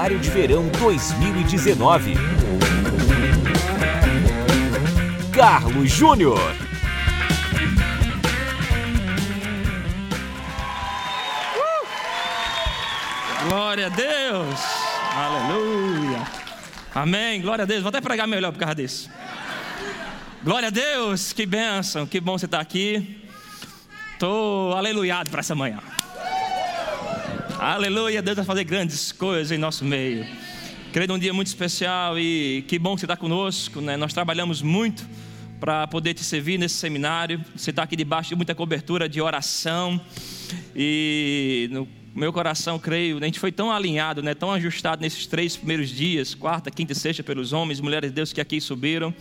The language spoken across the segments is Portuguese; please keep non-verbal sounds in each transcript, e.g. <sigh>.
Seminário de Verão 2019. Carlos Júnior. Glória a Deus! Aleluia! Amém! Glória a Deus! Vou até pregar melhor por causa disso. Glória a Deus! Que bênção! Que bom você estar aqui. Estou aleluiado para essa manhã. Aleluia! Deus vai fazer grandes coisas em nosso meio. Creio num dia muito especial e que bom que você está conosco. Né? Nós trabalhamos muito para poder te servir nesse seminário. Você está aqui debaixo de muita cobertura de oração. E no meu coração, creio, a gente foi tão alinhado, né, tão ajustado nesses três primeiros dias, quarta, quinta e sexta, pelos homens e mulheres de Deus que aqui subiram.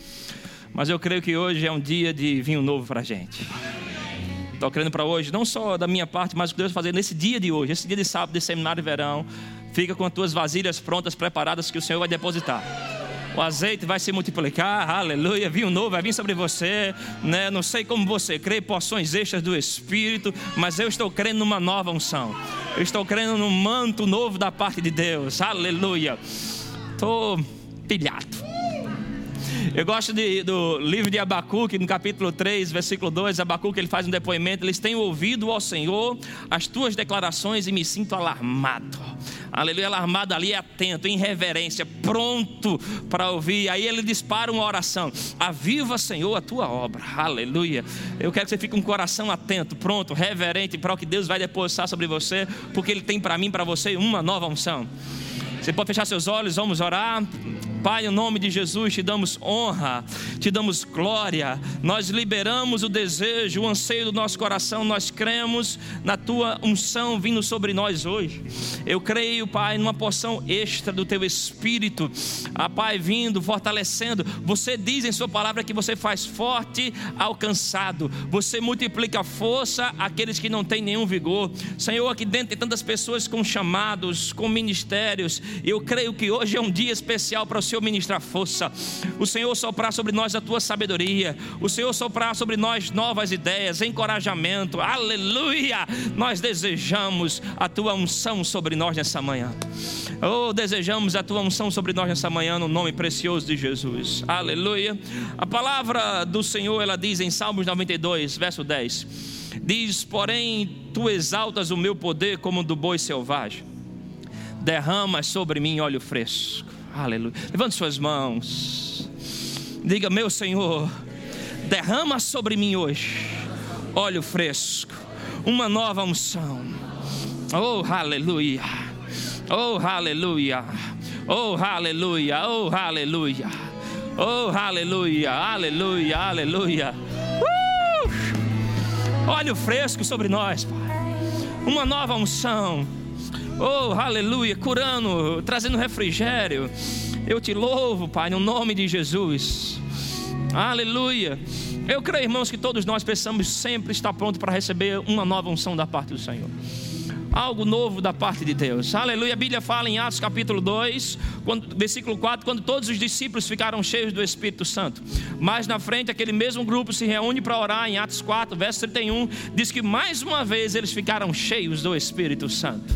Mas eu creio que hoje é um dia de vinho novo para a gente. Estou crendo para hoje, não só da minha parte, mas o que Deus vai fazer nesse dia de hoje, esse dia de sábado de seminário de verão. Fica com as tuas vasilhas prontas, preparadas, que o Senhor vai depositar o azeite vai se multiplicar, aleluia, vinho novo vai vir sobre você, né? Não sei como você crê, porções extras do Espírito, mas eu estou crendo numa nova unção, eu estou crendo num manto novo da parte de Deus, aleluia. Estou pilhado. Eu gosto de, do livro de Abacuque, no capítulo 3, versículo 2, Abacuque ele faz um depoimento, eles têm ouvido ao Senhor as tuas declarações e me sinto alarmado. Aleluia, alarmado ali, atento, em reverência, pronto para ouvir. Aí ele dispara uma oração: Aviva, Senhor, a tua obra. Aleluia. Eu quero que você fique com um coração atento, pronto, reverente para o que Deus vai depositar sobre você, porque Ele tem para mim, para você, uma nova unção. Você pode fechar seus olhos, vamos orar. Pai, em nome de Jesus, te damos honra, te damos glória, nós liberamos o desejo, o anseio do nosso coração, nós cremos na tua unção vindo sobre nós hoje. Eu creio, Pai, numa porção extra do teu espírito, a ah, Pai vindo, fortalecendo. Você diz em Sua palavra que você faz forte alcançado, você multiplica força àqueles que não têm nenhum vigor. Senhor, aqui dentro tem tantas pessoas com chamados, com ministérios, eu creio que hoje é um dia especial para o Senhor ministrar força, o Senhor soprar sobre nós a tua sabedoria, o Senhor soprar sobre nós novas ideias, encorajamento, aleluia. Nós desejamos a tua unção sobre nós nessa manhã. Oh, desejamos a tua unção sobre nós nessa manhã, no nome precioso de Jesus. Aleluia. A palavra do Senhor, ela diz em Salmos 92, verso 10: Diz, porém, tu exaltas o meu poder como do boi selvagem, derramas sobre mim óleo fresco. Aleluia. Levante suas mãos. Diga, meu Senhor, derrama sobre mim hoje óleo fresco, uma nova unção. Oh, aleluia. Oh, aleluia. Oh, aleluia. Oh, aleluia. Oh, aleluia. Aleluia. Aleluia. Uh! Óleo fresco sobre nós, Pai. Uma nova unção Oh, aleluia, curando, trazendo refrigério. Eu te louvo, Pai, no nome de Jesus. Aleluia. Eu creio, irmãos, que todos nós precisamos sempre estar prontos para receber uma nova unção da parte do Senhor. Algo novo da parte de Deus. Aleluia. A Bíblia fala em Atos capítulo 2, quando, versículo 4, quando todos os discípulos ficaram cheios do Espírito Santo. Mais na frente, aquele mesmo grupo se reúne para orar em Atos 4, verso 31, diz que mais uma vez eles ficaram cheios do Espírito Santo.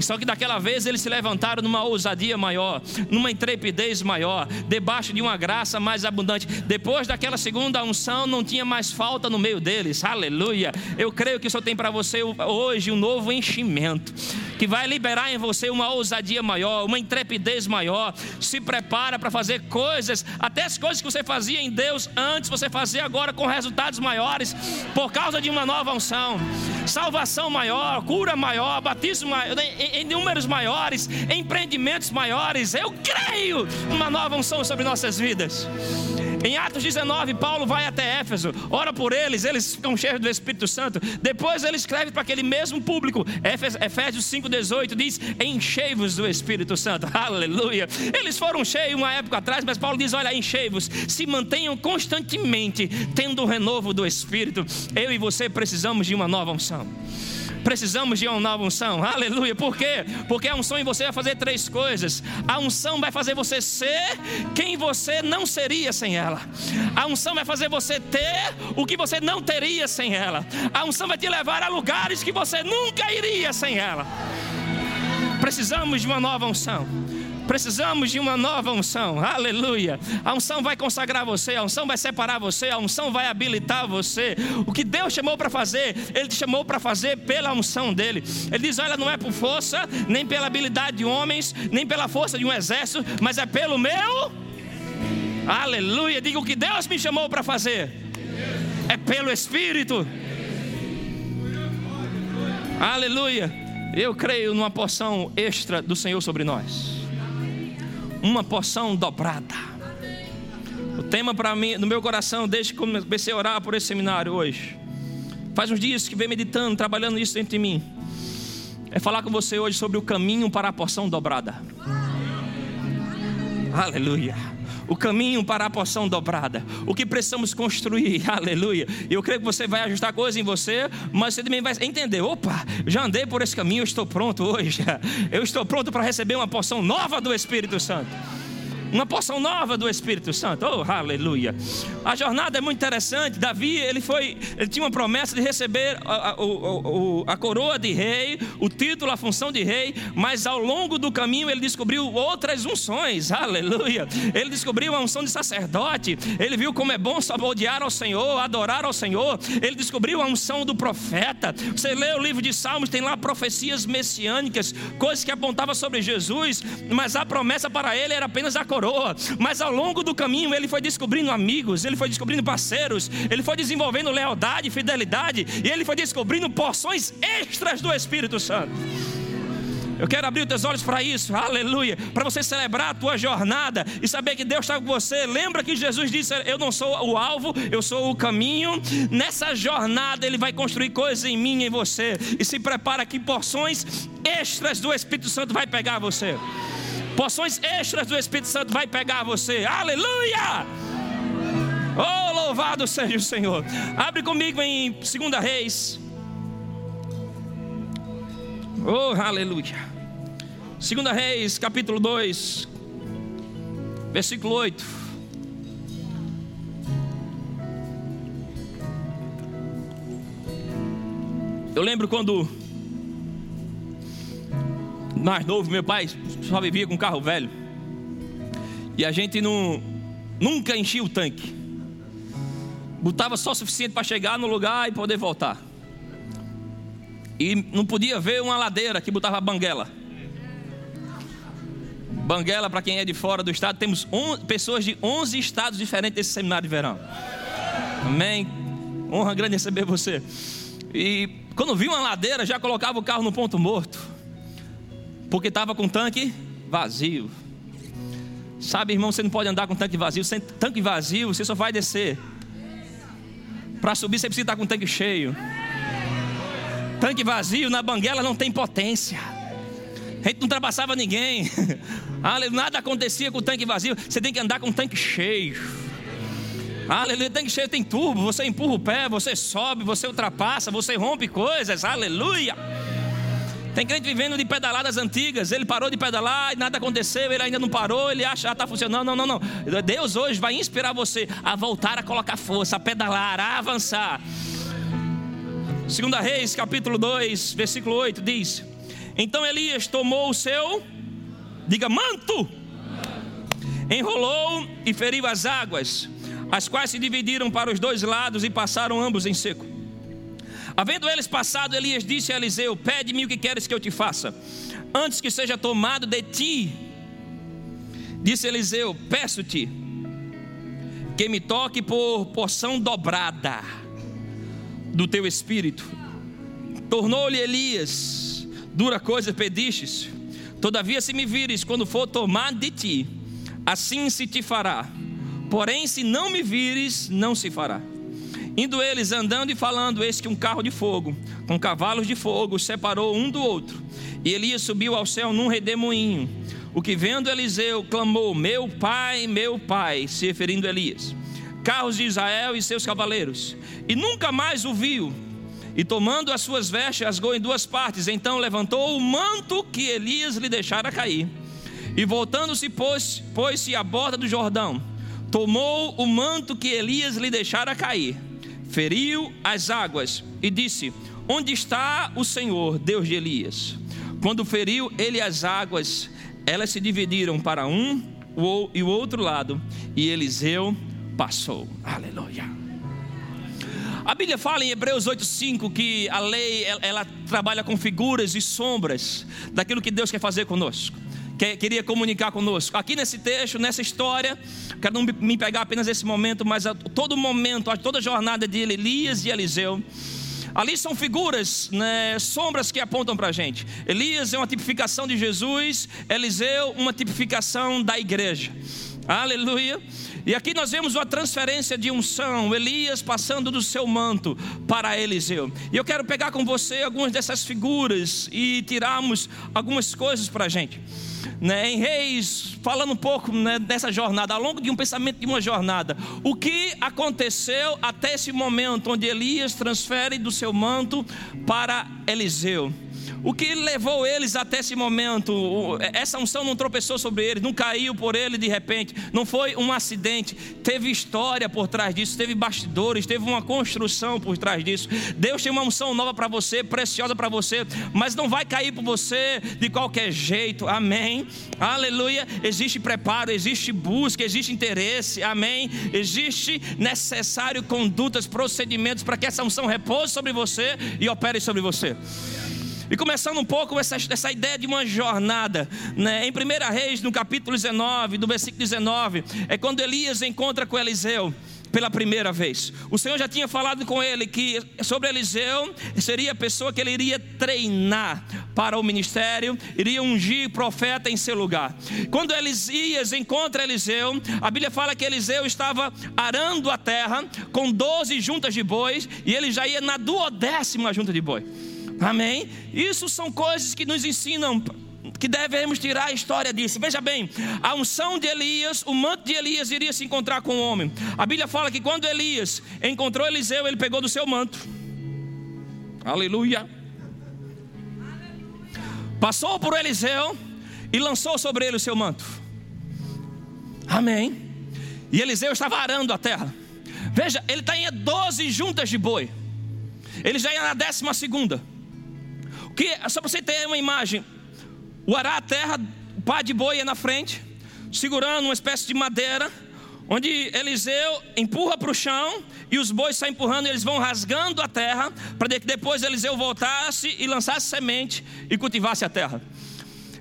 Só que daquela vez eles se levantaram numa ousadia maior, numa intrepidez maior, debaixo de uma graça mais abundante. Depois daquela segunda unção, não tinha mais falta no meio deles. Aleluia. Eu creio que isso tem para você hoje um novo enchimento que vai liberar em você uma ousadia maior, uma intrepidez maior. Se prepara para fazer coisas, até as coisas que você fazia em Deus antes, você fazia agora com resultados maiores, por causa de uma nova unção. Salvação maior, cura maior, batismo maior, em, em números maiores, empreendimentos maiores. Eu creio uma nova unção sobre nossas vidas. Em Atos 19, Paulo vai até Éfeso, ora por eles, eles ficam cheios do Espírito Santo. Depois ele escreve para aquele mesmo público, Efésios 5,18 diz: Enchei-vos do Espírito Santo. <laughs> Aleluia. Eles foram cheios uma época atrás, mas Paulo diz: Olha, enchei-vos, se mantenham constantemente tendo o renovo do Espírito. Eu e você precisamos de uma nova unção. Precisamos de uma nova unção. Aleluia. Por quê? Porque a unção em você vai fazer três coisas. A unção vai fazer você ser quem você não seria sem ela. A unção vai fazer você ter o que você não teria sem ela. A unção vai te levar a lugares que você nunca iria sem ela Precisamos de uma nova unção. Precisamos de uma nova unção, aleluia. A unção vai consagrar você, a unção vai separar você, a unção vai habilitar você. O que Deus chamou para fazer, Ele te chamou para fazer pela unção dele. Ele diz: Olha, não é por força, nem pela habilidade de homens, nem pela força de um exército, mas é pelo meu. Aleluia. Diga o que Deus me chamou para fazer, é pelo Espírito. Aleluia. Eu creio numa porção extra do Senhor sobre nós uma porção dobrada. O tema para mim, no meu coração, desde que comecei a orar por esse seminário hoje, faz uns dias que venho meditando, trabalhando isso dentro de mim, é falar com você hoje sobre o caminho para a porção dobrada. Aleluia o caminho para a porção dobrada, o que precisamos construir, <laughs> aleluia. Eu creio que você vai ajustar coisas em você, mas você também vai entender: opa, já andei por esse caminho, eu estou pronto hoje, <laughs> eu estou pronto para receber uma porção nova do Espírito Santo uma porção nova do Espírito Santo. Oh, aleluia. A jornada é muito interessante. Davi, ele foi, ele tinha uma promessa de receber a, a, a, a, coroa de rei, o título, a função de rei, mas ao longo do caminho ele descobriu outras unções. Aleluia. Ele descobriu a unção de sacerdote. Ele viu como é bom saborear ao Senhor, adorar ao Senhor. Ele descobriu a unção do profeta. Você lê o livro de Salmos, tem lá profecias messiânicas, coisas que apontavam sobre Jesus, mas a promessa para ele era apenas a coroa coroa, mas ao longo do caminho ele foi descobrindo amigos, ele foi descobrindo parceiros, ele foi desenvolvendo lealdade, fidelidade, e ele foi descobrindo porções extras do Espírito Santo. Eu quero abrir os teus olhos para isso, aleluia, para você celebrar a tua jornada e saber que Deus está com você. Lembra que Jesus disse: Eu não sou o alvo, eu sou o caminho. Nessa jornada, Ele vai construir coisas em mim e em você. E se prepara que porções extras do Espírito Santo vai pegar você porções extras do Espírito Santo vai pegar você. Aleluia! Oh, louvado seja o Senhor. Abre comigo em 2 Reis. Oh, aleluia. 2 Reis, capítulo 2, versículo 8. Eu lembro quando mais novo, meu pai só vivia com carro velho. E a gente não, nunca enchia o tanque. Botava só o suficiente para chegar no lugar e poder voltar. E não podia ver uma ladeira que botava banguela. Banguela, para quem é de fora do estado, temos on, pessoas de 11 estados diferentes desse seminário de verão. Amém. Honra grande receber você. E quando vi uma ladeira, já colocava o carro no ponto morto porque estava com o tanque vazio. Sabe, irmão, você não pode andar com tanque vazio. Sem tanque vazio, você só vai descer. Para subir, você precisa estar com o tanque cheio. Tanque vazio na banguela não tem potência. A gente não ultrapassava ninguém. <laughs> Nada acontecia com o tanque vazio. Você tem que andar com o tanque cheio. Aleluia, tanque cheio tem turbo. Você empurra o pé, você sobe, você ultrapassa, você rompe coisas. Aleluia. Tem crente vivendo de pedaladas antigas. Ele parou de pedalar e nada aconteceu. Ele ainda não parou. Ele acha ah, está funcionando. Não, não, não. Deus hoje vai inspirar você a voltar a colocar força, a pedalar, a avançar. Segunda Reis, capítulo 2, versículo 8 diz: Então Elias tomou o seu, diga manto, enrolou e feriu as águas, as quais se dividiram para os dois lados e passaram ambos em seco. Havendo eles passado, Elias disse a Eliseu: Pede-me o que queres que eu te faça, antes que seja tomado de ti. Disse Eliseu: Peço-te que me toque por porção dobrada do teu espírito. Tornou-lhe Elias: Dura coisa pedistes. Todavia, se me vires quando for tomado de ti, assim se te fará. Porém, se não me vires, não se fará. Indo eles andando e falando, eis que um carro de fogo, com cavalos de fogo, separou um do outro. E Elias subiu ao céu num redemoinho. O que vendo Eliseu clamou: Meu pai, meu pai, se referindo a Elias. Carros de Israel e seus cavaleiros. E nunca mais o viu. E tomando as suas vestes, rasgou em duas partes. Então levantou o manto que Elias lhe deixara cair. E voltando-se, pôs-se pôs à borda do Jordão. Tomou o manto que Elias lhe deixara cair feriu as águas e disse: Onde está o Senhor, Deus de Elias? Quando feriu ele as águas, elas se dividiram para um e o outro lado, e Eliseu passou. Aleluia. A Bíblia fala em Hebreus 8:5 que a lei ela, ela, trabalha com figuras e sombras daquilo que Deus quer fazer conosco. Que, queria comunicar conosco. Aqui nesse texto, nessa história, quero não me pegar apenas esse momento, mas a todo momento, a toda a jornada de Elias e Eliseu. Ali são figuras, né, sombras que apontam para a gente. Elias é uma tipificação de Jesus, Eliseu, uma tipificação da igreja. Aleluia. E aqui nós vemos uma transferência de unção, Elias passando do seu manto para Eliseu. E eu quero pegar com você algumas dessas figuras e tirarmos algumas coisas para a gente. Né, em Reis, falando um pouco né, dessa jornada, ao longo de um pensamento de uma jornada, o que aconteceu até esse momento onde Elias transfere do seu manto para Eliseu. O que levou eles até esse momento? Essa unção não tropeçou sobre eles, não caiu por ele de repente, não foi um acidente, teve história por trás disso, teve bastidores, teve uma construção por trás disso. Deus tem uma unção nova para você, preciosa para você, mas não vai cair por você de qualquer jeito, amém? Aleluia. Existe preparo, existe busca, existe interesse, amém? Existe necessário condutas, procedimentos para que essa unção repouse sobre você e opere sobre você. E começando um pouco essa, essa ideia de uma jornada, né? em 1 Reis, no capítulo 19, do versículo 19, é quando Elias encontra com Eliseu pela primeira vez. O Senhor já tinha falado com ele que sobre Eliseu seria a pessoa que ele iria treinar para o ministério, iria ungir profeta em seu lugar. Quando Elisias encontra Eliseu, a Bíblia fala que Eliseu estava arando a terra com 12 juntas de bois e ele já ia na duodécima junta de boi. Amém? Isso são coisas que nos ensinam que devemos tirar a história disso. Veja bem, a unção de Elias, o manto de Elias iria se encontrar com o homem. A Bíblia fala que quando Elias encontrou Eliseu, ele pegou do seu manto. Aleluia. Passou por Eliseu e lançou sobre ele o seu manto. Amém. E Eliseu estava arando a terra. Veja, ele em 12 juntas de boi. Ele já ia na décima segunda. Que, só para você ter uma imagem, o arar a terra, o pá de boi é na frente, segurando uma espécie de madeira, onde Eliseu empurra para o chão e os bois saem empurrando, e eles vão rasgando a terra, para que depois Eliseu voltasse e lançasse semente e cultivasse a terra.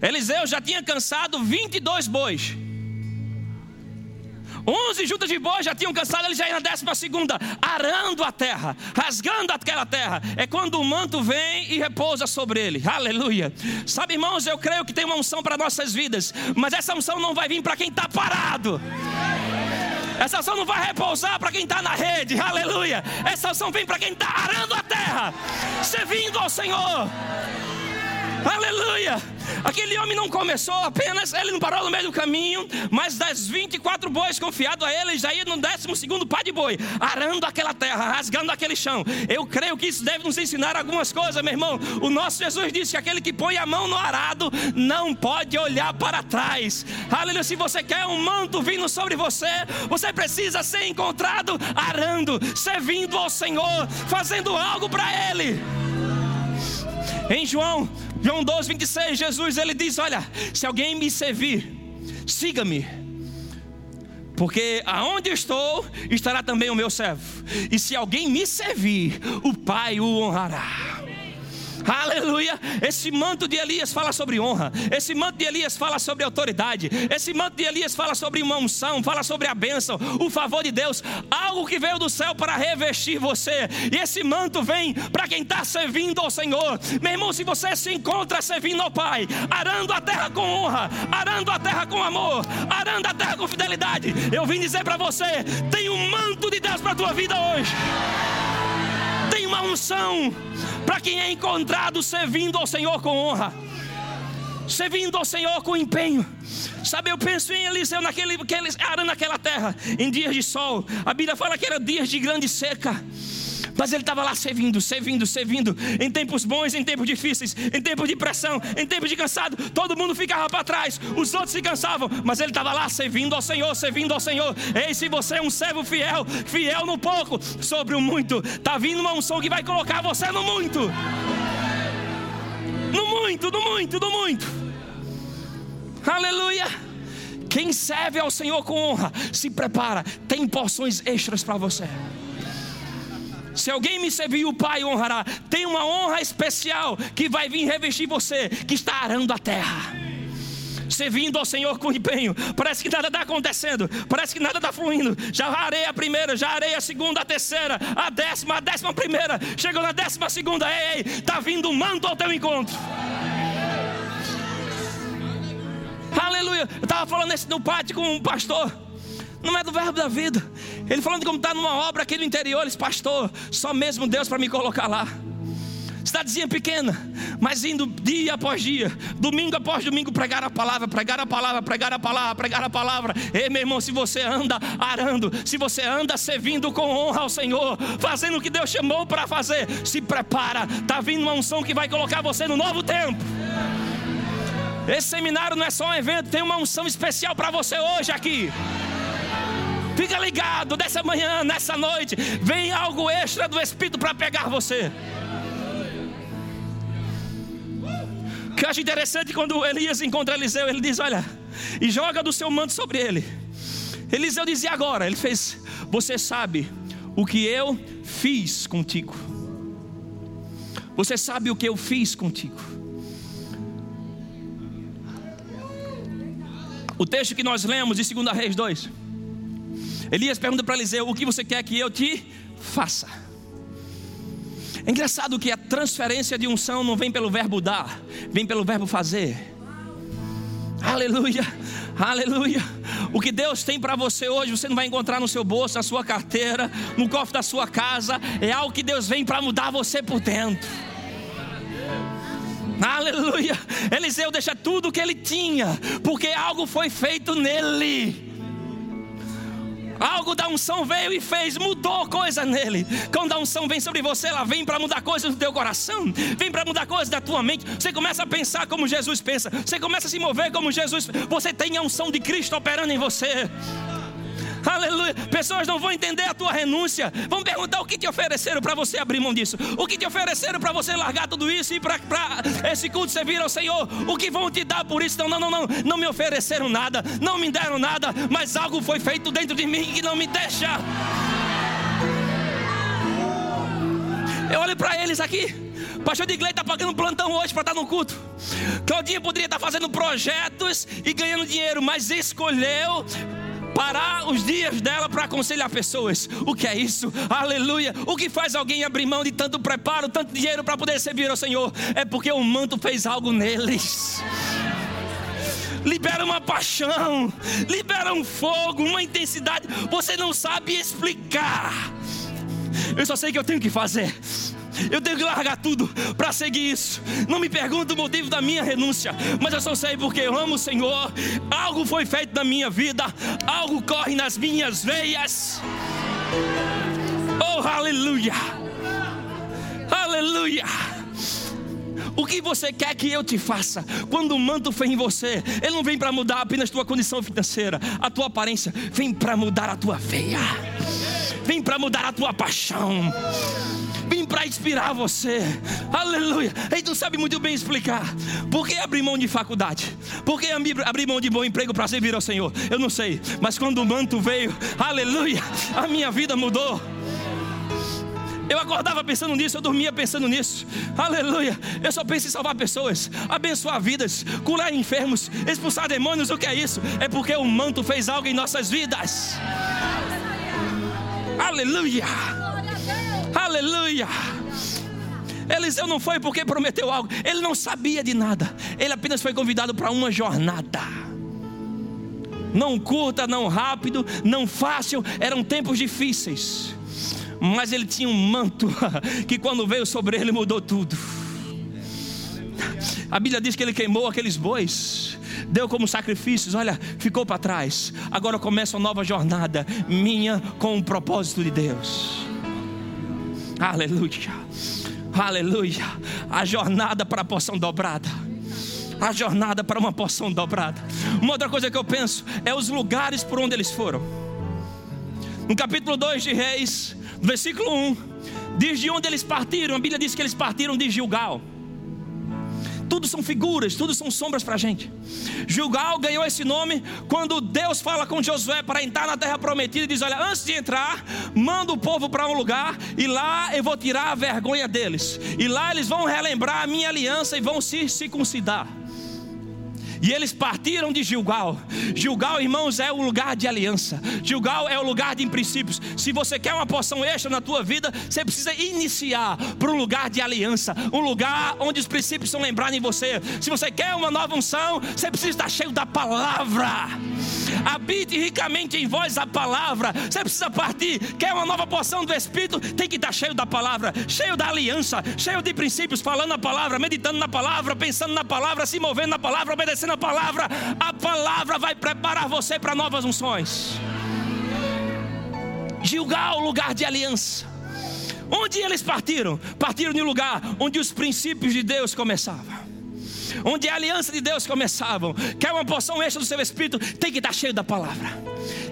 Eliseu já tinha cansado 22 bois. 11 juntas de bois já tinham cansado, ele já ia na décima segunda, arando a terra, rasgando aquela terra. É quando o manto vem e repousa sobre ele. Aleluia. Sabe, irmãos, eu creio que tem uma unção para nossas vidas, mas essa unção não vai vir para quem está parado. Essa unção não vai repousar para quem está na rede, aleluia. Essa unção vem para quem está arando a terra, servindo ao Senhor. Aleluia! Aquele homem não começou apenas, ele não parou no meio do caminho, mas das 24 bois confiado a ele, já ia no 12 pá de boi, arando aquela terra, rasgando aquele chão. Eu creio que isso deve nos ensinar algumas coisas, meu irmão. O nosso Jesus disse que aquele que põe a mão no arado não pode olhar para trás. Aleluia! Se você quer um manto vindo sobre você, você precisa ser encontrado arando, servindo ao Senhor, fazendo algo para Ele. Em João João 12, 26, Jesus ele diz: Olha, se alguém me servir, siga-me. Porque aonde estou, estará também o meu servo. E se alguém me servir, o Pai o honrará. Aleluia. Esse manto de Elias fala sobre honra. Esse manto de Elias fala sobre autoridade. Esse manto de Elias fala sobre uma unção, fala sobre a bênção, o favor de Deus, algo que veio do céu para revestir você. E esse manto vem para quem está servindo ao Senhor. Meu irmão, se você se encontra servindo ao Pai, arando a terra com honra, arando a terra com amor, arando a terra com fidelidade, eu vim dizer para você: tem um manto de Deus para a tua vida hoje. Unção para quem é encontrado servindo ao Senhor com honra, servindo ao Senhor com empenho. Sabe, eu penso em Eliseu naquele, naquele, arando aquela terra em dias de sol. A Bíblia fala que era dias de grande seca. Mas ele estava lá servindo, servindo, servindo, em tempos bons, em tempos difíceis, em tempos de pressão, em tempos de cansado, todo mundo ficava para trás, os outros se cansavam, mas ele estava lá servindo ao Senhor, servindo ao Senhor. Ei, se você é um servo fiel, fiel no pouco, sobre o muito, está vindo uma unção que vai colocar você no muito. No muito, no muito, no muito. Aleluia. Quem serve ao Senhor com honra, se prepara, tem porções extras para você. Se alguém me servir, o Pai honrará. Tem uma honra especial que vai vir revestir você, que está arando a terra. Servindo ao Senhor com empenho, parece que nada está acontecendo, parece que nada está fluindo. Já arei a primeira, já arei a segunda, a terceira, a décima, a décima primeira, chegou na décima segunda, ei, ei, está vindo um manto ao teu encontro. Aleluia. Eu estava falando isso no pátio com um pastor. Não é do verbo da vida. Ele falando como está numa obra aqui no interior. Ele pastor, só mesmo Deus para me colocar lá. Cidadezinha pequena, mas indo dia após dia, domingo após domingo, pregar a palavra, pregar a palavra, pregar a palavra, pregar a palavra. Ei, meu irmão, se você anda arando, se você anda servindo com honra ao Senhor, fazendo o que Deus chamou para fazer, se prepara, está vindo uma unção que vai colocar você no novo tempo. Esse seminário não é só um evento, tem uma unção especial para você hoje aqui. Fica ligado, dessa manhã, nessa noite, vem algo extra do Espírito para pegar você. O que eu acho interessante quando Elias encontra Eliseu, ele diz: Olha, e joga do seu manto sobre ele. Eliseu dizia agora: Ele fez, Você sabe o que eu fiz contigo. Você sabe o que eu fiz contigo. O texto que nós lemos de 2 Reis 2. Elias pergunta para Eliseu: O que você quer que eu te faça? É engraçado que a transferência de unção não vem pelo verbo dar, vem pelo verbo fazer. Aleluia, aleluia. O que Deus tem para você hoje, você não vai encontrar no seu bolso, na sua carteira, no cofre da sua casa. É algo que Deus vem para mudar você por dentro. Aleluia. Eliseu deixa tudo o que ele tinha, porque algo foi feito nele. Algo da unção veio e fez, mudou coisa nele. Quando a unção vem sobre você, ela vem para mudar coisas no teu coração, vem para mudar coisas da tua mente. Você começa a pensar como Jesus pensa, você começa a se mover como Jesus. Você tem a unção de Cristo operando em você. Aleluia. Pessoas não vão entender a tua renúncia. Vão perguntar o que te ofereceram para você abrir mão disso. O que te ofereceram para você largar tudo isso e para esse culto servir ao Senhor. O que vão te dar por isso? Não, não, não, não. Não me ofereceram nada. Não me deram nada. Mas algo foi feito dentro de mim que não me deixa. Eu olho para eles aqui. Pastor de Igreja está pagando plantão hoje para estar no culto. Claudinha poderia estar fazendo projetos e ganhando dinheiro, mas escolheu parar os dias dela para aconselhar pessoas. O que é isso? Aleluia. O que faz alguém abrir mão de tanto preparo, tanto dinheiro para poder servir ao Senhor? É porque o manto fez algo neles libera uma paixão, libera um fogo, uma intensidade. Você não sabe explicar. Eu só sei que eu tenho que fazer. Eu tenho que largar tudo para seguir isso. Não me pergunte o motivo da minha renúncia, mas eu só sei porque eu amo o Senhor. Algo foi feito na minha vida, algo corre nas minhas veias. Oh, aleluia! Aleluia! O que você quer que eu te faça? Quando o manto vem em você, ele não vem para mudar apenas tua condição financeira, a tua aparência, vem para mudar a tua veia, vem para mudar a tua paixão vim para inspirar você. Aleluia. Ele não sabe muito bem explicar. Por que abrir mão de faculdade? Por que abrir mão de bom emprego para servir ao Senhor? Eu não sei. Mas quando o manto veio, aleluia, a minha vida mudou. Eu acordava pensando nisso, eu dormia pensando nisso. Aleluia. Eu só penso em salvar pessoas, abençoar vidas, curar enfermos, expulsar demônios. O que é isso? É porque o manto fez algo em nossas vidas. Aleluia. Aleluia! Eliseu não foi porque prometeu algo, ele não sabia de nada, ele apenas foi convidado para uma jornada. Não curta, não rápido, não fácil, eram tempos difíceis, mas ele tinha um manto <laughs> que quando veio sobre ele mudou tudo. A Bíblia diz que ele queimou aqueles bois, deu como sacrifícios, olha, ficou para trás. Agora começa uma nova jornada minha com o propósito de Deus. Aleluia. Aleluia. A jornada para a porção dobrada. A jornada para uma porção dobrada. Uma outra coisa que eu penso é os lugares por onde eles foram. No capítulo 2 de Reis, versículo 1, diz de onde eles partiram. A Bíblia diz que eles partiram de Gilgal. Tudo são figuras, tudo são sombras para a gente. Gilgal ganhou esse nome quando Deus fala com Josué para entrar na terra prometida e diz: Olha, antes de entrar, manda o povo para um lugar e lá eu vou tirar a vergonha deles. E lá eles vão relembrar a minha aliança e vão se circuncidar. E eles partiram de Gilgal. Gilgal, irmãos, é o lugar de aliança. Gilgal é o lugar de princípios. Se você quer uma porção extra na tua vida, você precisa iniciar para um lugar de aliança, um lugar onde os princípios são lembrados em você. Se você quer uma nova unção, você precisa estar cheio da palavra. Habite ricamente em vós a palavra. Você precisa partir. Quer uma nova porção do Espírito? Tem que estar cheio da palavra, cheio da aliança, cheio de princípios, falando a palavra, meditando na palavra, pensando na palavra, se movendo na palavra, obedecendo na palavra, a palavra vai preparar você para novas unções. Gilgal, lugar de aliança. Onde eles partiram? Partiram de um lugar onde os princípios de Deus começavam. Onde a aliança de Deus começavam. Quer uma porção extra do seu espírito? Tem que estar cheio da palavra.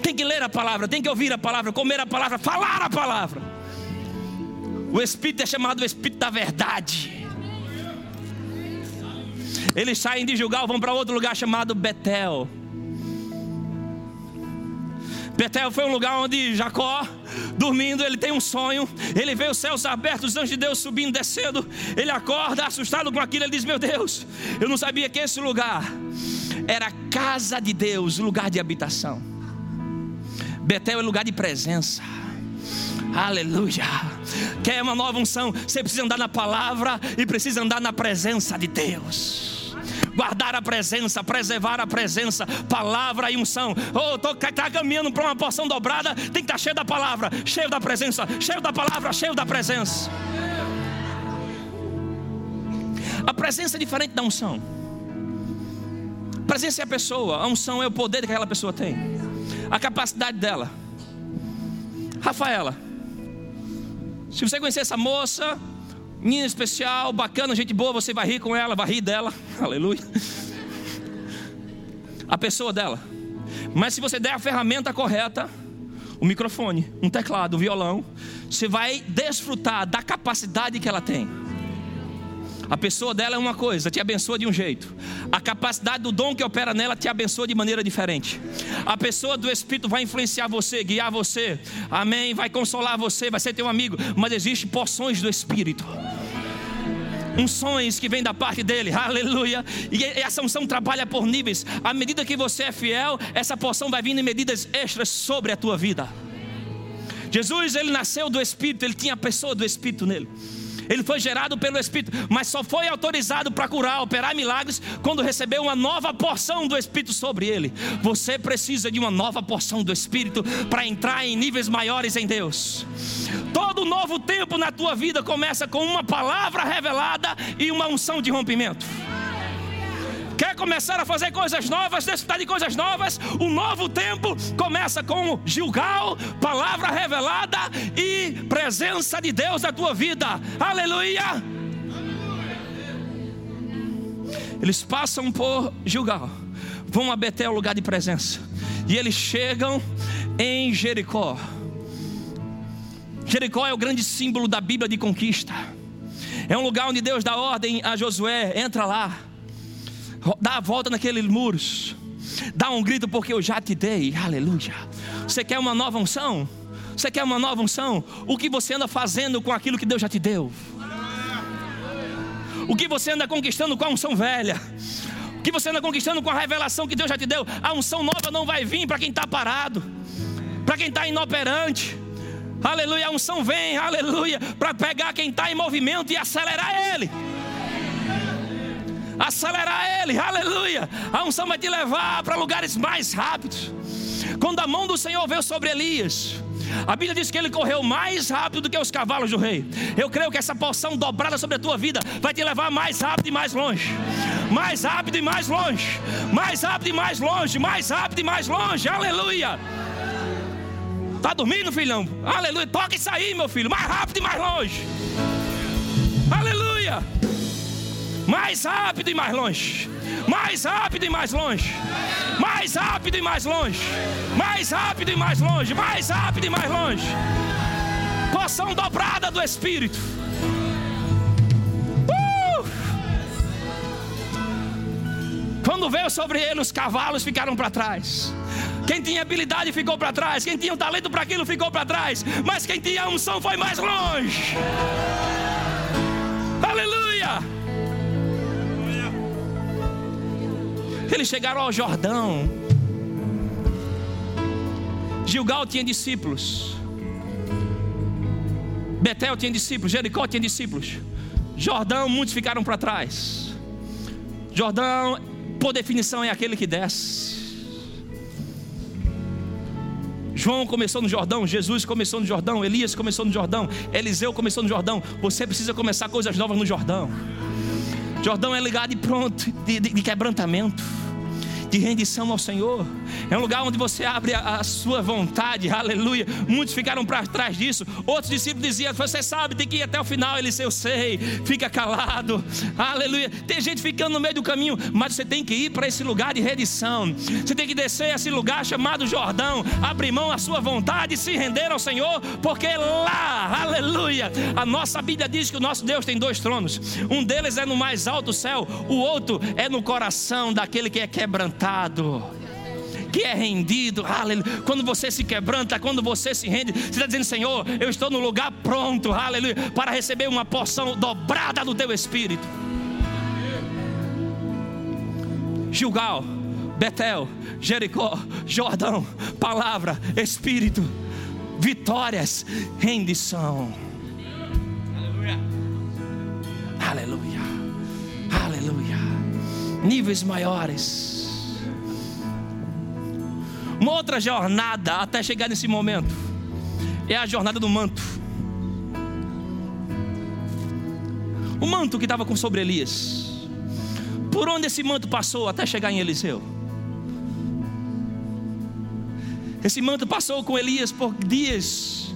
Tem que ler a palavra, tem que ouvir a palavra, comer a palavra, falar a palavra. O espírito é chamado o espírito da verdade. Eles saem de Gilgal, vão para outro lugar chamado Betel. Betel foi um lugar onde Jacó, dormindo, ele tem um sonho. Ele vê os céus abertos, os anjos de Deus subindo, descendo. Ele acorda, assustado com aquilo. Ele diz: Meu Deus, eu não sabia que esse lugar era a casa de Deus, lugar de habitação. Betel é lugar de presença. Aleluia. Quer uma nova unção? Você precisa andar na palavra e precisa andar na presença de Deus guardar a presença, preservar a presença, palavra e unção. Oh, estou tá caminhando para uma porção dobrada, tem que estar tá cheio da palavra, cheio da presença, cheio da palavra, cheio da presença. A presença é diferente da unção. A presença é a pessoa, a unção é o poder que aquela pessoa tem, a capacidade dela. Rafaela, se você conhecer essa moça, menina especial, bacana, gente boa, você vai rir com ela, vai rir dela, <laughs> aleluia. A pessoa dela. Mas se você der a ferramenta correta, o microfone, um teclado, um violão, você vai desfrutar da capacidade que ela tem. A pessoa dela é uma coisa, te abençoa de um jeito. A capacidade do dom que opera nela te abençoa de maneira diferente. A pessoa do Espírito vai influenciar você, guiar você. Amém. Vai consolar você, vai ser teu amigo. Mas existem porções do Espírito unções que vêm da parte dele, aleluia. E essa unção trabalha por níveis. À medida que você é fiel, essa porção vai vindo em medidas extras sobre a tua vida. Jesus, ele nasceu do Espírito, ele tinha a pessoa do Espírito nele. Ele foi gerado pelo Espírito, mas só foi autorizado para curar, operar milagres quando recebeu uma nova porção do Espírito sobre ele. Você precisa de uma nova porção do Espírito para entrar em níveis maiores em Deus. Todo novo tempo na tua vida começa com uma palavra revelada e uma unção de rompimento. Quer começar a fazer coisas novas, desfrutar de coisas novas? O novo tempo começa com Gilgal, palavra revelada e presença de Deus na tua vida. Aleluia! Eles passam por Gilgal, vão a Betel, lugar de presença, e eles chegam em Jericó. Jericó é o grande símbolo da Bíblia de conquista. É um lugar onde Deus dá ordem a Josué: entra lá, dá a volta naqueles muros, dá um grito porque eu já te dei, aleluia. Você quer uma nova unção? Você quer uma nova unção? O que você anda fazendo com aquilo que Deus já te deu? O que você anda conquistando com a unção velha? O que você anda conquistando com a revelação que Deus já te deu? A unção nova não vai vir para quem está parado, para quem está inoperante. Aleluia, a unção vem, aleluia, para pegar quem está em movimento e acelerar ele acelerar ele, aleluia. A unção vai te levar para lugares mais rápidos. Quando a mão do Senhor veio sobre Elias, a Bíblia diz que ele correu mais rápido do que os cavalos do rei. Eu creio que essa porção dobrada sobre a tua vida vai te levar mais rápido e mais longe. Mais rápido e mais longe. Mais rápido e mais longe. Mais rápido e mais longe. Aleluia. Tá dormindo, filhão? Aleluia. Toca isso aí, meu filho. Mais rápido e mais longe. Aleluia mais rápido e mais longe, mais rápido e mais longe, mais rápido e mais longe, mais rápido e mais longe, mais rápido e mais longe. Poção dobrada do Espírito. Uh! Quando veio sobre ele, os cavalos ficaram para trás. Quem tinha habilidade ficou para trás. Quem tinha o talento para aquilo ficou para trás. Mas quem tinha unção foi mais longe. Eles chegaram ao Jordão. Gilgal tinha discípulos. Betel tinha discípulos. Jericó tinha discípulos. Jordão, muitos ficaram para trás. Jordão, por definição, é aquele que desce. João começou no Jordão, Jesus começou no Jordão, Elias começou no Jordão, Eliseu começou no Jordão. Você precisa começar coisas novas no Jordão. Jordão é ligado e pronto, de, de, de quebrantamento de rendição ao Senhor. É um lugar onde você abre a, a sua vontade, aleluia. Muitos ficaram para trás disso. Outros discípulos diziam: Você sabe, tem que ir até o final. Ele disse: Eu sei, fica calado, aleluia. Tem gente ficando no meio do caminho, mas você tem que ir para esse lugar de rendição. Você tem que descer esse lugar chamado Jordão, abrir mão à sua vontade e se render ao Senhor, porque lá, aleluia, a nossa Bíblia diz que o nosso Deus tem dois tronos. Um deles é no mais alto céu, o outro é no coração daquele que é quebrantado quebrantado, que é rendido, aleluia. Quando você se quebranta, quando você se rende, você está dizendo, Senhor, eu estou no lugar pronto, aleluia, para receber uma porção dobrada do teu espírito. Gilgal, Betel, Jericó, Jordão, palavra, espírito, vitórias, rendição. Aleluia. Aleluia. Aleluia. Níveis maiores. Uma outra jornada até chegar nesse momento é a jornada do manto. O manto que estava com sobre Elias. Por onde esse manto passou até chegar em Eliseu? Esse manto passou com Elias por dias.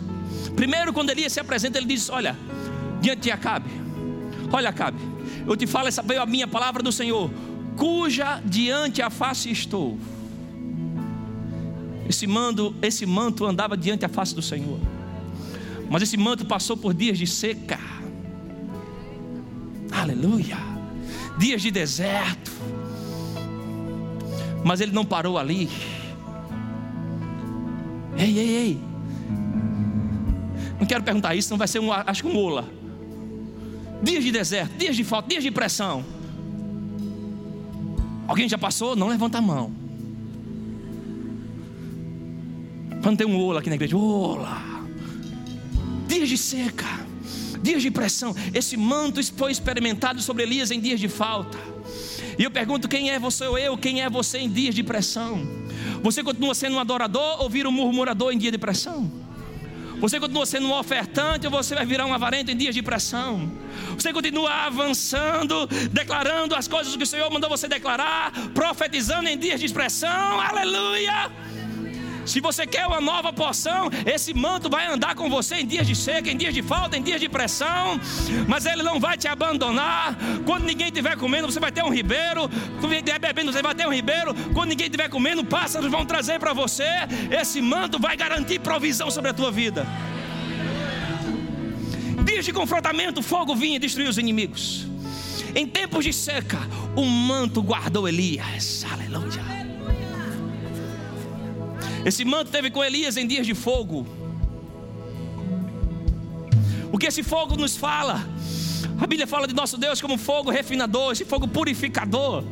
Primeiro, quando Elias se apresenta, ele diz: Olha, diante de Acabe, olha, Acabe, eu te falo, essa veio a minha palavra do Senhor, cuja diante a face estou. Esse manto, esse manto andava diante da face do Senhor. Mas esse manto passou por dias de seca. Aleluia. Dias de deserto. Mas ele não parou ali. Ei, ei, ei. Não quero perguntar isso, não vai ser um, acho que um ola. Dias de deserto, dias de falta, dias de pressão. Alguém já passou? Não levanta a mão. Tem um ola aqui na igreja, ola. Dias de seca, dias de pressão. Esse manto foi experimentado sobre Elias em dias de falta. E eu pergunto: quem é você ou eu? Quem é você em dias de pressão? Você continua sendo um adorador ou vira um murmurador em dia de pressão? Você continua sendo um ofertante ou você vai virar um avarento em dias de pressão? Você continua avançando, declarando as coisas que o Senhor mandou você declarar, profetizando em dias de expressão, aleluia! Se você quer uma nova porção, esse manto vai andar com você em dias de seca, em dias de falta, em dias de pressão, mas ele não vai te abandonar. Quando ninguém estiver comendo, você vai ter um ribeiro. Quando ninguém estiver bebendo, você vai ter um ribeiro. Quando ninguém estiver comendo, pássaros vão trazer para você. Esse manto vai garantir provisão sobre a tua vida. Dias de confrontamento, fogo vinha e destruiu os inimigos. Em tempos de seca, o manto guardou Elias. Aleluia. Esse manto teve com Elias em dias de fogo. O que esse fogo nos fala? A Bíblia fala de nosso Deus como fogo refinador, esse fogo purificador.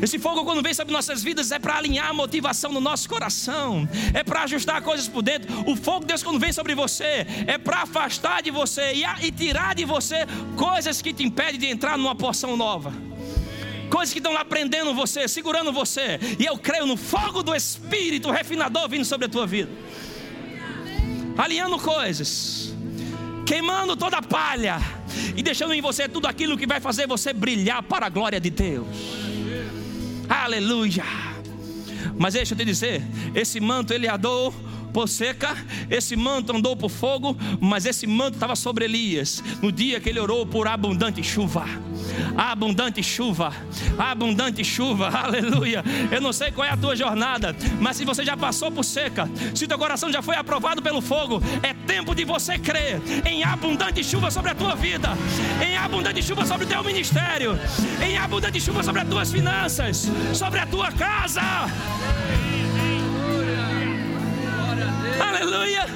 Esse fogo, quando vem sobre nossas vidas, é para alinhar a motivação no nosso coração, é para ajustar coisas por dentro. O fogo de Deus, quando vem sobre você, é para afastar de você e, e tirar de você coisas que te impedem de entrar numa porção nova coisas que estão lá prendendo você, segurando você. E eu creio no fogo do Espírito refinador vindo sobre a tua vida, alinhando coisas, queimando toda a palha e deixando em você tudo aquilo que vai fazer você brilhar para a glória de Deus. Aleluia. Mas deixa eu te dizer, esse manto ele andou por seca, esse manto andou por fogo, mas esse manto estava sobre Elias, no dia que ele orou por abundante chuva. Abundante chuva, abundante chuva, <laughs> aleluia. Eu não sei qual é a tua jornada, mas se você já passou por seca, se teu coração já foi aprovado pelo fogo, é tempo de você crer em abundante chuva sobre a tua vida, em abundante chuva sobre o teu ministério, em abundante chuva sobre as tuas finanças, sobre a tua casa. Aleluia.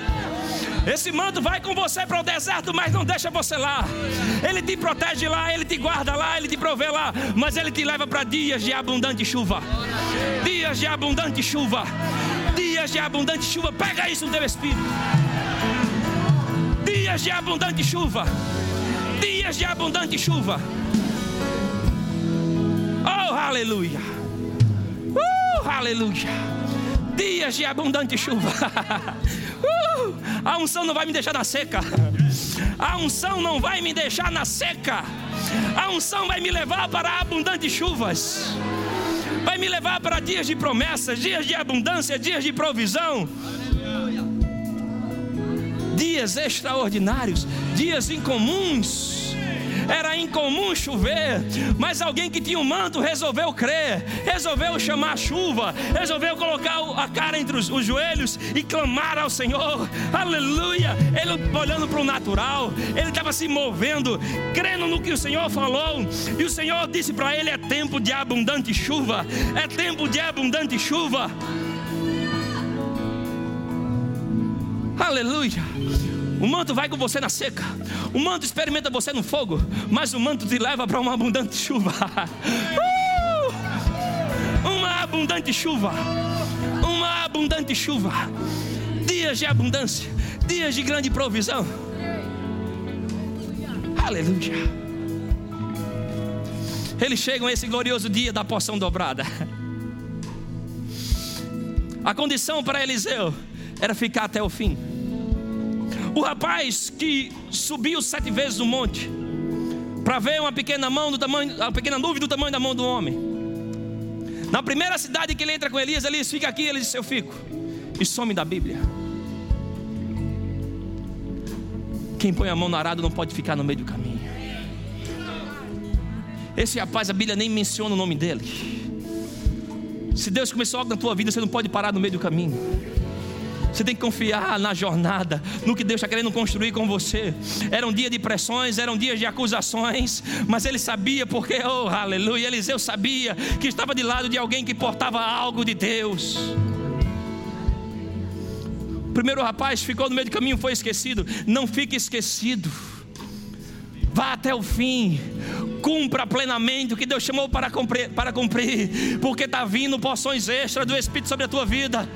Esse manto vai com você para o deserto, mas não deixa você lá. Ele te protege lá, ele te guarda lá, ele te provê lá, mas ele te leva para dias de abundante chuva. Dias de abundante chuva. Dias de abundante chuva. Pega isso no teu espírito. Dias de abundante chuva. Dias de abundante chuva. Oh, aleluia. Uh, aleluia dias de abundante chuva. <laughs> Uh, a unção não vai me deixar na seca. A unção não vai me deixar na seca. A unção vai me levar para abundantes chuvas. Vai me levar para dias de promessas, dias de abundância, dias de provisão. Dias extraordinários, dias incomuns era incomum chover, mas alguém que tinha um manto resolveu crer, resolveu chamar a chuva, resolveu colocar a cara entre os, os joelhos e clamar ao Senhor, aleluia. Ele olhando para o natural, ele estava se movendo, crendo no que o Senhor falou, e o Senhor disse para ele: é tempo de abundante chuva, é tempo de abundante chuva. Aleluia. O manto vai com você na seca. O manto experimenta você no fogo. Mas o manto te leva para uma abundante chuva. <laughs> Uh! Uma abundante chuva. Uma abundante chuva. Dias de abundância. Dias de grande provisão. Aleluia. Eles chegam a esse glorioso dia da porção dobrada. A condição para Eliseu era ficar até o fim. O rapaz que subiu sete vezes o monte para ver uma pequena mão do tamanho, uma pequena nuvem do tamanho da mão do homem. Na primeira cidade que ele entra com Elias, Elias fica aqui, ele diz: Eu fico. E some da Bíblia. Quem põe a mão no arado não pode ficar no meio do caminho. Esse rapaz, a Bíblia nem menciona o nome dele. Se Deus começou algo na tua vida, você não pode parar no meio do caminho. Você tem que confiar na jornada, no que Deus está querendo construir com você. Era um dia de pressões, eram dias de acusações, mas ele sabia porque, oh aleluia, Eliseu sabia que estava de lado de alguém que portava algo de Deus. O primeiro rapaz ficou no meio do caminho, foi esquecido. Não fique esquecido. Vá até o fim cumpra plenamente o que Deus chamou para cumprir, para cumprir porque está vindo porções extras do Espírito sobre a tua vida.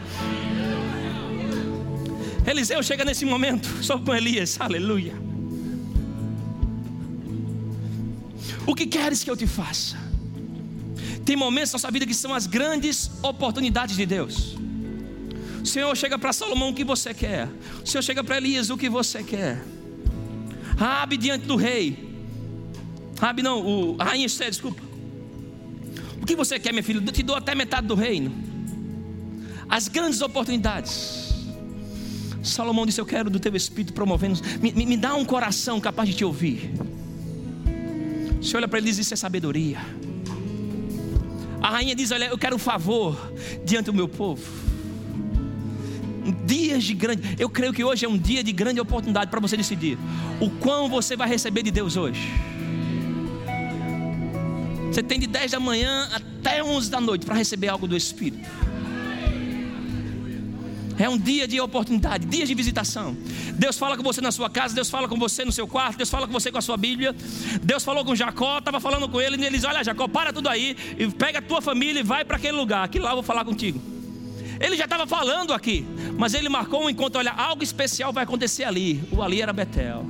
Eliseu chega nesse momento, só com Elias, aleluia. O que queres que eu te faça? Tem momentos na sua vida que são as grandes oportunidades de Deus. O Senhor chega para Salomão o que você quer. O Senhor chega para Elias o que você quer. Rabi diante do rei. Rabi não, o, a rainha Esther, desculpa. O que você quer, meu filho? Eu te dou até metade do reino. As grandes oportunidades. Salomão disse: Eu quero do teu espírito promovendo. Me, me, me dá um coração capaz de te ouvir. Você olha para ele e diz: Isso é sabedoria. A rainha diz: Olha, eu quero favor diante do meu povo. Dias de grande. Eu creio que hoje é um dia de grande oportunidade para você decidir o quão você vai receber de Deus hoje. Você tem de 10 da manhã até 11 da noite para receber algo do Espírito. É um dia de oportunidade, dias de visitação. Deus fala com você na sua casa, Deus fala com você no seu quarto, Deus fala com você com a sua Bíblia. Deus falou com Jacó, estava falando com ele, e ele diz: Olha, Jacó, para tudo aí, e pega a tua família e vai para aquele lugar, que lá eu vou falar contigo. Ele já estava falando aqui, mas ele marcou um encontro. Olha, algo especial vai acontecer ali. O ali era Betel.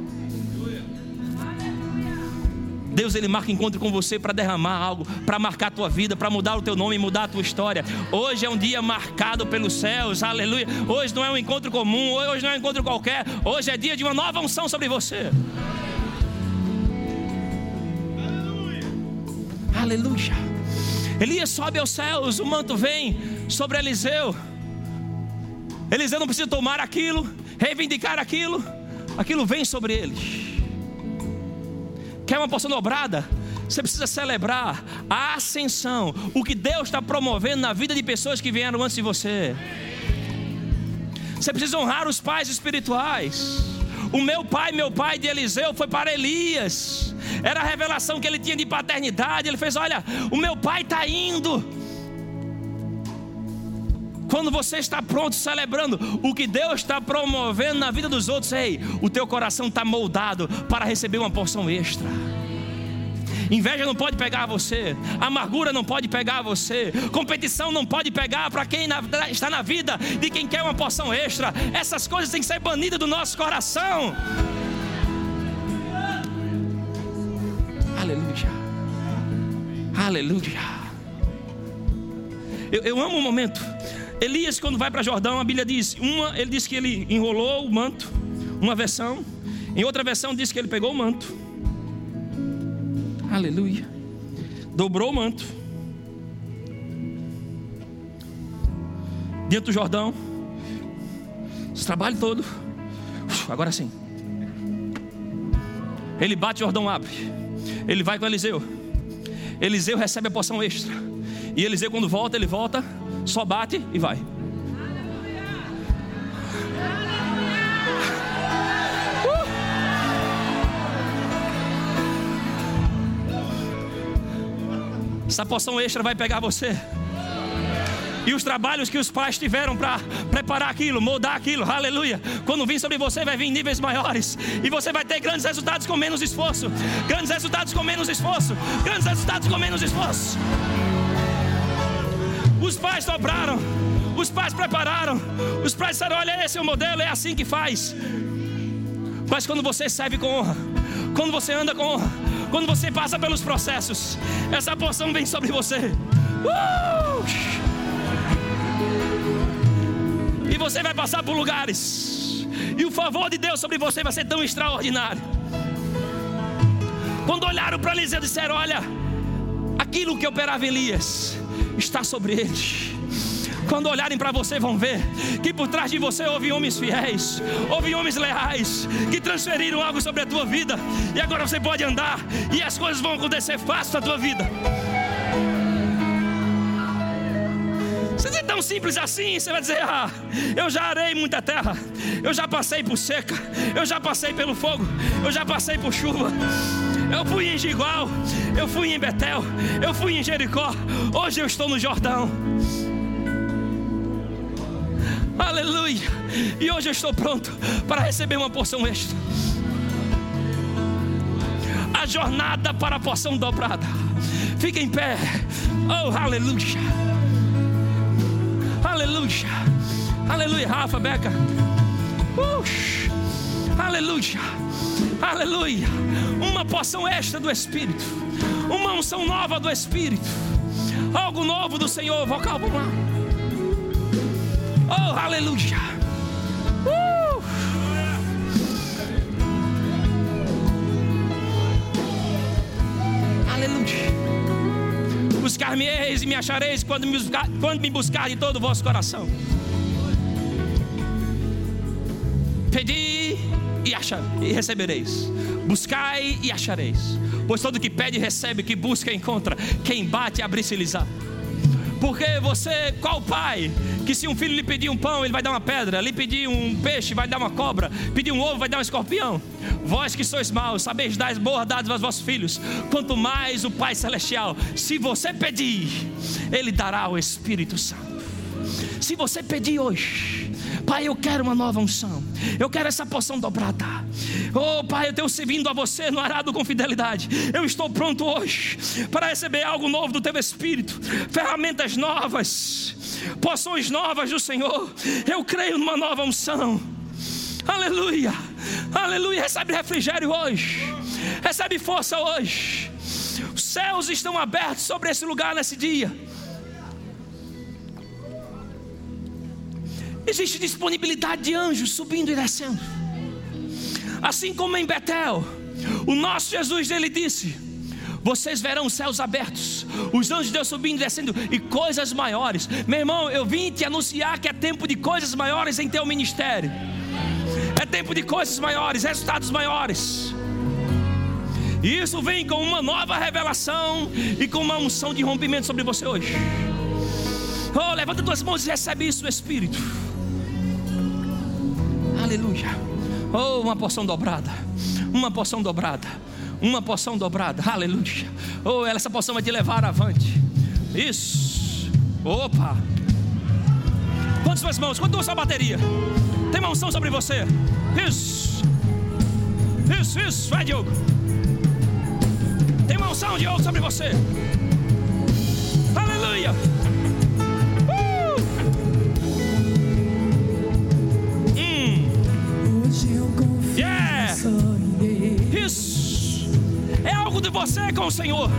Deus ele marca encontro com você para derramar algo, para marcar a tua vida, para mudar o teu nome mudar a tua história. Hoje é um dia marcado pelos céus, aleluia. Hoje não é um encontro comum, hoje não é um encontro qualquer, hoje é dia de uma nova unção sobre você. Aleluia. aleluia. Elias sobe aos céus, o manto vem sobre Eliseu. Eliseu não precisa tomar aquilo, reivindicar aquilo, aquilo vem sobre eles. Quer uma porção dobrada? Você precisa celebrar a ascensão, o que Deus está promovendo na vida de pessoas que vieram antes de você. Você precisa honrar os pais espirituais. O meu pai, meu pai de Eliseu, foi para Elias. Era a revelação que ele tinha de paternidade. Ele fez: Olha, o meu pai está indo. Quando você está pronto, celebrando o que Deus está promovendo na vida dos outros, ei, o teu coração está moldado para receber uma porção extra. Inveja não pode pegar você, amargura não pode pegar você, competição não pode pegar para quem na, está na vida de quem quer uma porção extra. Essas coisas têm que ser banidas do nosso coração. Aleluia. Aleluia. Eu, eu amo o momento. Elias, quando vai para Jordão, a Bíblia diz: uma, ele diz que ele enrolou o manto, uma versão. Em outra versão, diz que ele pegou o manto Aleluia. Dobrou o manto. Dentro do Jordão. Esse trabalho todo. Agora sim. Ele bate, o Jordão abre. Ele vai com Eliseu. Eliseu recebe a porção extra. E Eliseu, quando volta, ele volta, só bate e vai. Essa porção extra vai pegar você. E os trabalhos que os pais tiveram para preparar aquilo, moldar aquilo, aleluia. Quando vir sobre você, vai vir níveis maiores. E você vai ter grandes resultados com menos esforço. Grandes resultados com menos esforço. Grandes resultados com menos esforço. Os pais dobraram. Os pais prepararam. Os pais disseram: olha, esse é o modelo, é assim que faz. Mas quando você serve com honra, quando você anda com honra, quando você passa pelos processos, essa porção vem sobre você. Uh! E você vai passar por lugares. E o favor de Deus sobre você vai ser tão extraordinário. Quando olharam para Eliseu disseram: Olha, aquilo que operava Elias está sobre ele. Quando olharem para você, vão ver que por trás de você houve homens fiéis, houve homens leais, que transferiram algo sobre a tua vida, e agora você pode andar, e as coisas vão acontecer fácil na tua vida. Se é tão simples assim, você vai dizer: Ah, eu já arei muita terra, eu já passei por seca, eu já passei pelo fogo, eu já passei por chuva. Eu fui em Gigual, eu fui em Betel, eu fui em Jericó, hoje eu estou no Jordão. Aleluia. E hoje eu estou pronto para receber uma porção extra. A jornada para a porção dobrada. Fica em pé. Oh, aleluia. Aleluia. Aleluia, Rafa, Beca. Uh, aleluia. Aleluia. Uma porção extra do Espírito. Uma unção nova do Espírito. Algo novo do Senhor. Vocal, vamos lá. Oh, aleluia. Uh. Aleluia. Buscar-me-eis e me achareis quando me, buscar, quando me buscar de todo o vosso coração. Pedi e, recebereis. Buscai e achareis. Pois todo que pede, recebe, que busca, encontra. Quem bate, abre-se-lhes-á. Porque você, qual pai, que se um filho lhe pedir um pão, ele vai dar uma pedra, lhe pedir um peixe, vai dar uma cobra, pedir um ovo, vai dar um escorpião? Vós que sois maus, sabeis dar boas dádivas aos vossos filhos, quanto mais o Pai Celestial, se você pedir, Ele dará o Espírito Santo. Se você pedir hoje, Pai, eu quero uma nova unção. Eu quero essa porção dobrada. Oh, Pai, eu tenho servindo a você no arado com fidelidade. Eu estou pronto hoje para receber algo novo do teu espírito, ferramentas novas, porções novas do Senhor. Eu creio numa nova unção. Aleluia. Aleluia. Recebe refrigério hoje. Recebe força hoje. Os céus estão abertos sobre esse lugar nesse dia. Existe disponibilidade de anjos subindo e descendo. Assim como em Betel, o nosso Jesus ele disse: vocês verão os céus abertos, os anjos de Deus subindo e descendo, e coisas maiores. Meu irmão, eu vim te anunciar que é tempo de coisas maiores em teu ministério. É tempo de coisas maiores, resultados maiores. E isso vem com uma nova revelação e com uma unção de rompimento sobre você hoje. Oh, levanta tuas mãos e recebe isso Espírito. Aleluia. Oh, uma porção dobrada. Uma porção dobrada. Uma porção dobrada. Aleluia. Oh, essa porção vai te levar avante. Isso. Opa. Quantas suas mãos? Quanto sua bateria? Tem uma unção sobre você. Isso. Isso, isso. Vai, Diogo unção de ouro sobre você. Aleluia. Isso. É algo de você com o Senhor.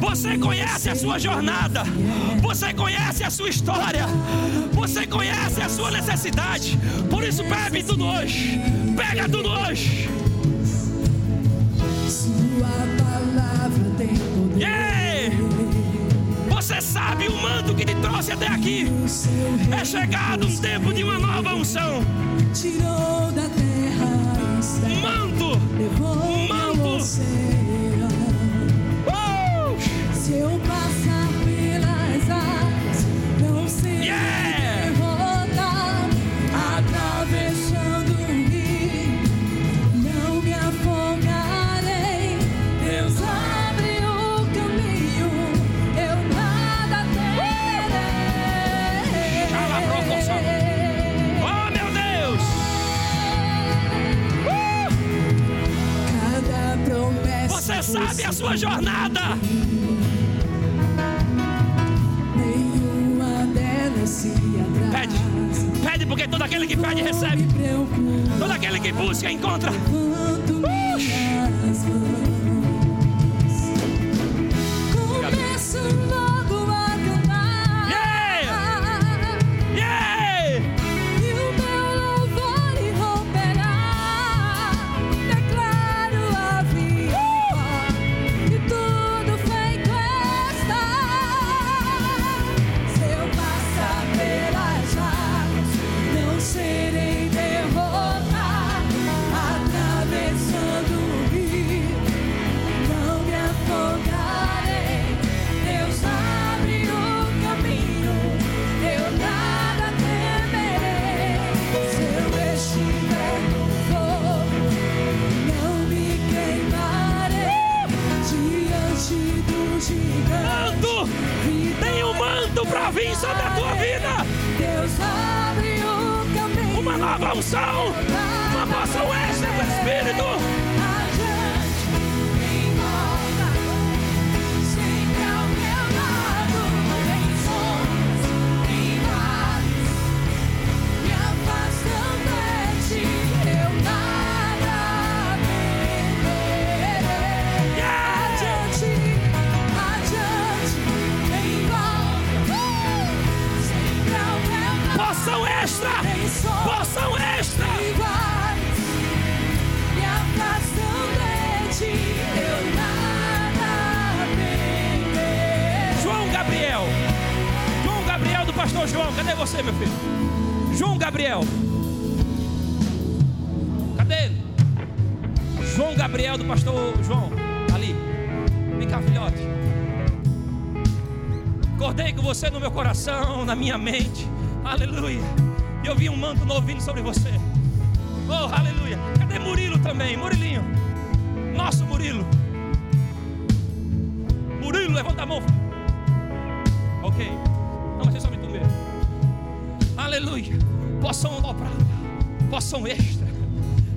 Você conhece a sua jornada. Você conhece a sua história. Você conhece a sua necessidade. Por isso, bebe tudo hoje. Pega tudo hoje. Yeah! Você sabe o manto que te trouxe até aqui. É chegado um tempo de uma nova unção. Tirou da terra. Manto. Manto. Sabe a sua jornada. Pede, pede, porque todo aquele que pede recebe. Todo aquele que busca encontra. Minha mente. Aleluia. E eu vi um manto novo vindo sobre você. Oh, aleluia. Cadê Murilo também? Murilinho. Nosso Murilo. Murilo, levanta a mão. Ok. Não, mas é só me comer. Aleluia. Poção dobrada. Poção extra.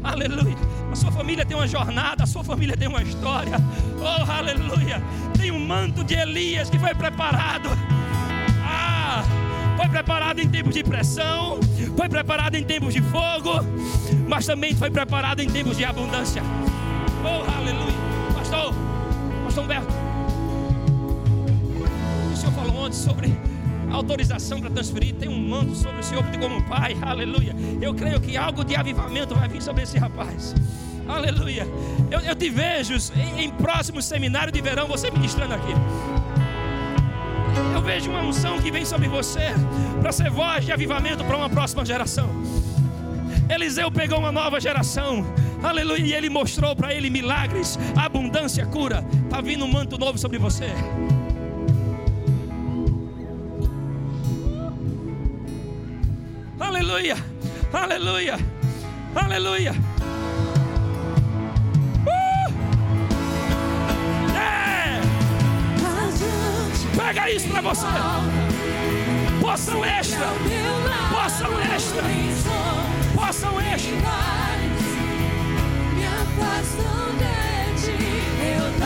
Aleluia. A sua família tem uma jornada, a sua família tem uma história. Oh, aleluia. Tem um manto de Elias que foi preparado foi preparado em tempos de pressão, foi preparado em tempos de fogo, mas também foi preparado em tempos de abundância. Oh, aleluia. Pastor, Pastor Humberto, o senhor falou ontem sobre autorização para transferir, tem um manto sobre o senhor como pai, aleluia. Eu creio que algo de avivamento vai vir sobre esse rapaz. Aleluia. Eu, eu te vejo em, em próximo seminário de verão, você ministrando aqui. Eu vejo uma unção que vem sobre você para ser voz de avivamento para uma próxima geração. Eliseu pegou uma nova geração, aleluia, e ele mostrou para ele milagres, abundância, cura. Está vindo um manto novo sobre você. Aleluia, aleluia, aleluia. Pega isso para você. Poção extra. Poção extra. Poção extra. Me afastam de ti, eu